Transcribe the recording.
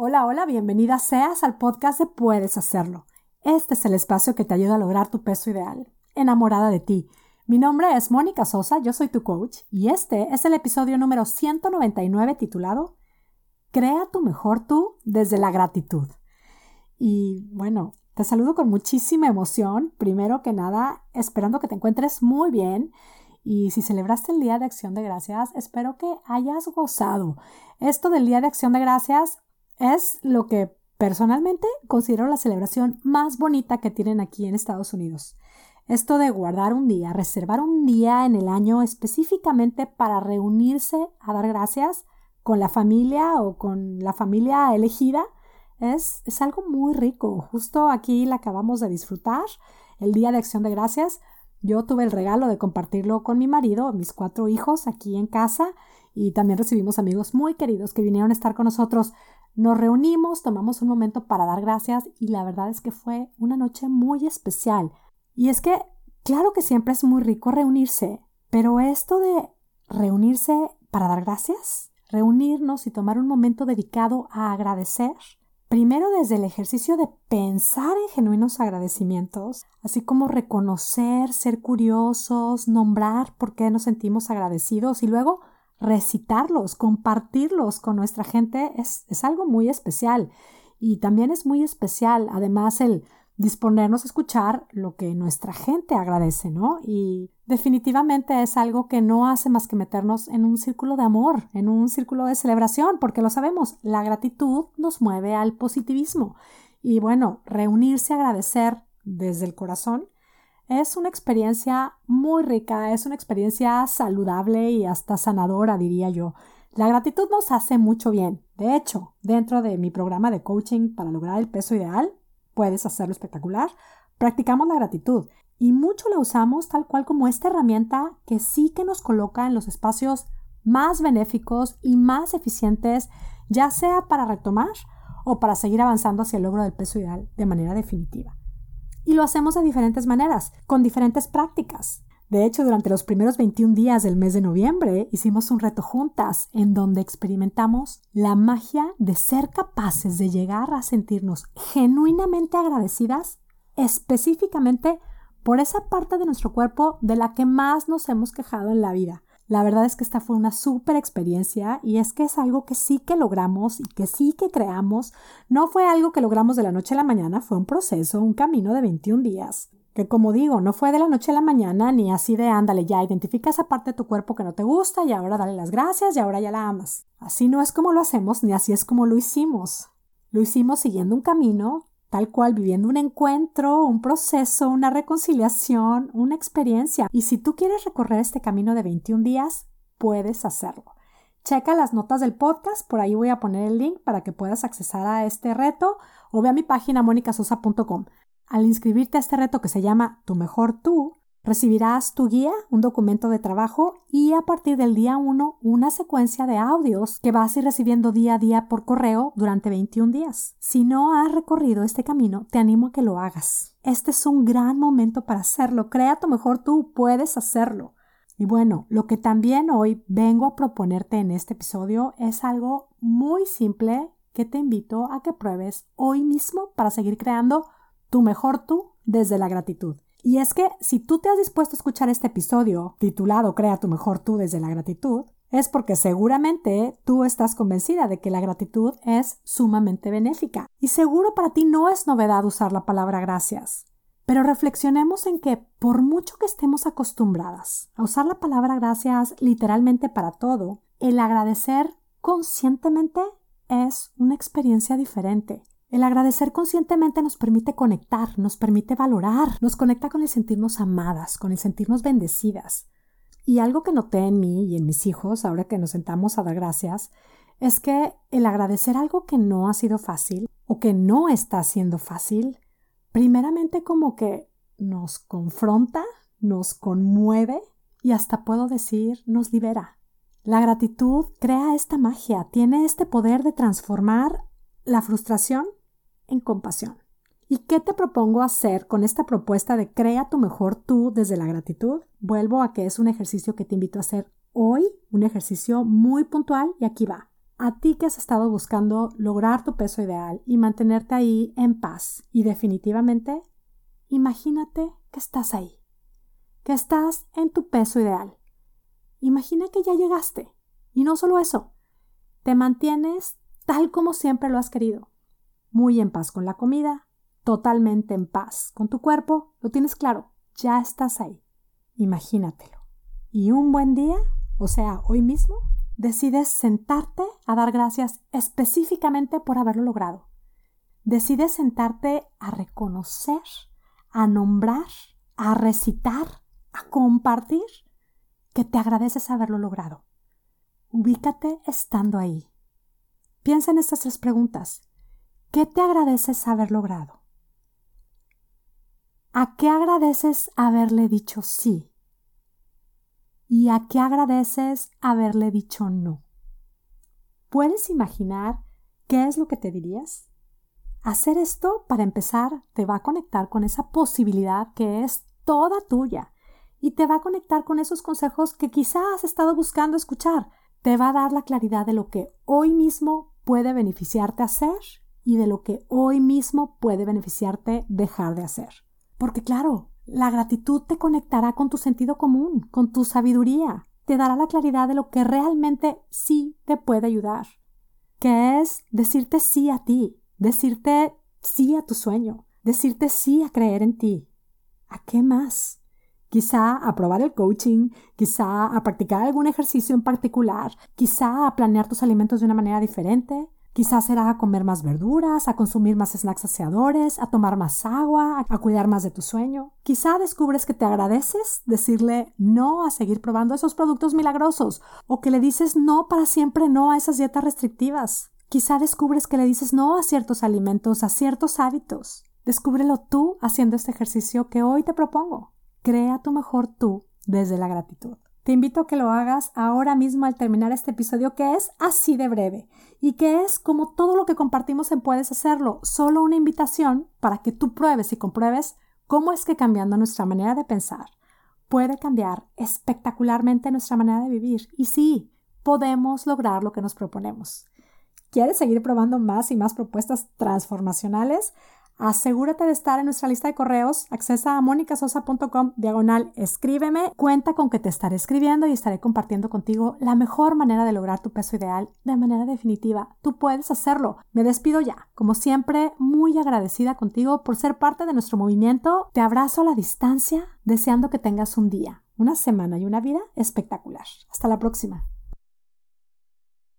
Hola, hola, bienvenida seas al podcast de Puedes Hacerlo. Este es el espacio que te ayuda a lograr tu peso ideal. Enamorada de ti. Mi nombre es Mónica Sosa, yo soy tu coach y este es el episodio número 199 titulado Crea tu mejor tú desde la gratitud. Y bueno, te saludo con muchísima emoción, primero que nada, esperando que te encuentres muy bien. Y si celebraste el Día de Acción de Gracias, espero que hayas gozado. Esto del Día de Acción de Gracias es lo que personalmente considero la celebración más bonita que tienen aquí en Estados Unidos. Esto de guardar un día, reservar un día en el año específicamente para reunirse a dar gracias con la familia o con la familia elegida, es, es algo muy rico. Justo aquí la acabamos de disfrutar, el Día de Acción de Gracias. Yo tuve el regalo de compartirlo con mi marido, mis cuatro hijos aquí en casa y también recibimos amigos muy queridos que vinieron a estar con nosotros. Nos reunimos, tomamos un momento para dar gracias y la verdad es que fue una noche muy especial. Y es que, claro que siempre es muy rico reunirse, pero esto de reunirse para dar gracias, reunirnos y tomar un momento dedicado a agradecer, primero desde el ejercicio de pensar en genuinos agradecimientos, así como reconocer, ser curiosos, nombrar por qué nos sentimos agradecidos y luego recitarlos, compartirlos con nuestra gente es, es algo muy especial. Y también es muy especial, además, el disponernos a escuchar lo que nuestra gente agradece, ¿no? Y definitivamente es algo que no hace más que meternos en un círculo de amor, en un círculo de celebración, porque lo sabemos, la gratitud nos mueve al positivismo. Y bueno, reunirse agradecer desde el corazón es una experiencia muy rica, es una experiencia saludable y hasta sanadora, diría yo. La gratitud nos hace mucho bien. De hecho, dentro de mi programa de coaching para lograr el peso ideal, puedes hacerlo espectacular, practicamos la gratitud y mucho la usamos tal cual como esta herramienta que sí que nos coloca en los espacios más benéficos y más eficientes, ya sea para retomar o para seguir avanzando hacia el logro del peso ideal de manera definitiva. Y lo hacemos de diferentes maneras, con diferentes prácticas. De hecho, durante los primeros 21 días del mes de noviembre hicimos un reto juntas en donde experimentamos la magia de ser capaces de llegar a sentirnos genuinamente agradecidas específicamente por esa parte de nuestro cuerpo de la que más nos hemos quejado en la vida, la verdad es que esta fue una súper experiencia y es que es algo que sí que logramos y que sí que creamos. No fue algo que logramos de la noche a la mañana, fue un proceso, un camino de 21 días. Que como digo, no fue de la noche a la mañana ni así de ándale, ya identifica esa parte de tu cuerpo que no te gusta y ahora dale las gracias y ahora ya la amas. Así no es como lo hacemos ni así es como lo hicimos. Lo hicimos siguiendo un camino tal cual viviendo un encuentro, un proceso, una reconciliación, una experiencia. Y si tú quieres recorrer este camino de 21 días, puedes hacerlo. Checa las notas del podcast, por ahí voy a poner el link para que puedas accesar a este reto o ve a mi página monicasosa.com. Al inscribirte a este reto que se llama Tu mejor tú, Recibirás tu guía, un documento de trabajo y a partir del día 1 una secuencia de audios que vas a ir recibiendo día a día por correo durante 21 días. Si no has recorrido este camino, te animo a que lo hagas. Este es un gran momento para hacerlo. Crea tu mejor tú, puedes hacerlo. Y bueno, lo que también hoy vengo a proponerte en este episodio es algo muy simple que te invito a que pruebes hoy mismo para seguir creando tu mejor tú desde la gratitud. Y es que si tú te has dispuesto a escuchar este episodio titulado Crea tu mejor tú desde la gratitud, es porque seguramente tú estás convencida de que la gratitud es sumamente benéfica. Y seguro para ti no es novedad usar la palabra gracias. Pero reflexionemos en que por mucho que estemos acostumbradas a usar la palabra gracias literalmente para todo, el agradecer conscientemente es una experiencia diferente. El agradecer conscientemente nos permite conectar, nos permite valorar, nos conecta con el sentirnos amadas, con el sentirnos bendecidas. Y algo que noté en mí y en mis hijos, ahora que nos sentamos a dar gracias, es que el agradecer algo que no ha sido fácil o que no está siendo fácil, primeramente como que nos confronta, nos conmueve y hasta puedo decir nos libera. La gratitud crea esta magia, tiene este poder de transformar la frustración en compasión. ¿Y qué te propongo hacer con esta propuesta de crea tu mejor tú desde la gratitud? Vuelvo a que es un ejercicio que te invito a hacer hoy, un ejercicio muy puntual y aquí va. a ti que has estado buscando lograr tu peso ideal y mantenerte ahí en paz. Y definitivamente, imagínate que estás ahí, que estás en tu peso ideal. Imagina que ya llegaste. Y no solo eso, te mantienes tal como siempre lo has querido, muy en paz con la comida, totalmente en paz con tu cuerpo, lo tienes claro, ya estás ahí. Imagínatelo. Y un buen día, o sea, hoy mismo, decides sentarte a dar gracias específicamente por haberlo logrado. Decides sentarte a reconocer, a nombrar, a recitar, a compartir que te agradeces haberlo logrado. Ubícate estando ahí. Piensa en estas tres preguntas. ¿Qué te agradeces haber logrado? ¿A qué agradeces haberle dicho sí? ¿Y a qué agradeces haberle dicho no? ¿Puedes imaginar qué es lo que te dirías? Hacer esto, para empezar, te va a conectar con esa posibilidad que es toda tuya y te va a conectar con esos consejos que quizás has estado buscando escuchar. Te va a dar la claridad de lo que hoy mismo puede beneficiarte hacer y de lo que hoy mismo puede beneficiarte dejar de hacer. Porque claro, la gratitud te conectará con tu sentido común, con tu sabiduría, te dará la claridad de lo que realmente sí te puede ayudar, que es decirte sí a ti, decirte sí a tu sueño, decirte sí a creer en ti. ¿A qué más? Quizá a probar el coaching, quizá a practicar algún ejercicio en particular, quizá a planear tus alimentos de una manera diferente, Quizás será a comer más verduras, a consumir más snacks saciadores, a tomar más agua, a cuidar más de tu sueño. Quizá descubres que te agradeces decirle no a seguir probando esos productos milagrosos o que le dices no para siempre no a esas dietas restrictivas. Quizá descubres que le dices no a ciertos alimentos, a ciertos hábitos. Descúbrelo tú haciendo este ejercicio que hoy te propongo. Crea tu mejor tú desde la gratitud. Te invito a que lo hagas ahora mismo al terminar este episodio que es así de breve y que es como todo lo que compartimos en Puedes Hacerlo, solo una invitación para que tú pruebes y compruebes cómo es que cambiando nuestra manera de pensar puede cambiar espectacularmente nuestra manera de vivir. Y sí, podemos lograr lo que nos proponemos. ¿Quieres seguir probando más y más propuestas transformacionales? Asegúrate de estar en nuestra lista de correos. Accesa a monicasosa.com diagonal escríbeme. Cuenta con que te estaré escribiendo y estaré compartiendo contigo la mejor manera de lograr tu peso ideal de manera definitiva. Tú puedes hacerlo. Me despido ya. Como siempre, muy agradecida contigo por ser parte de nuestro movimiento. Te abrazo a la distancia, deseando que tengas un día, una semana y una vida espectacular. Hasta la próxima.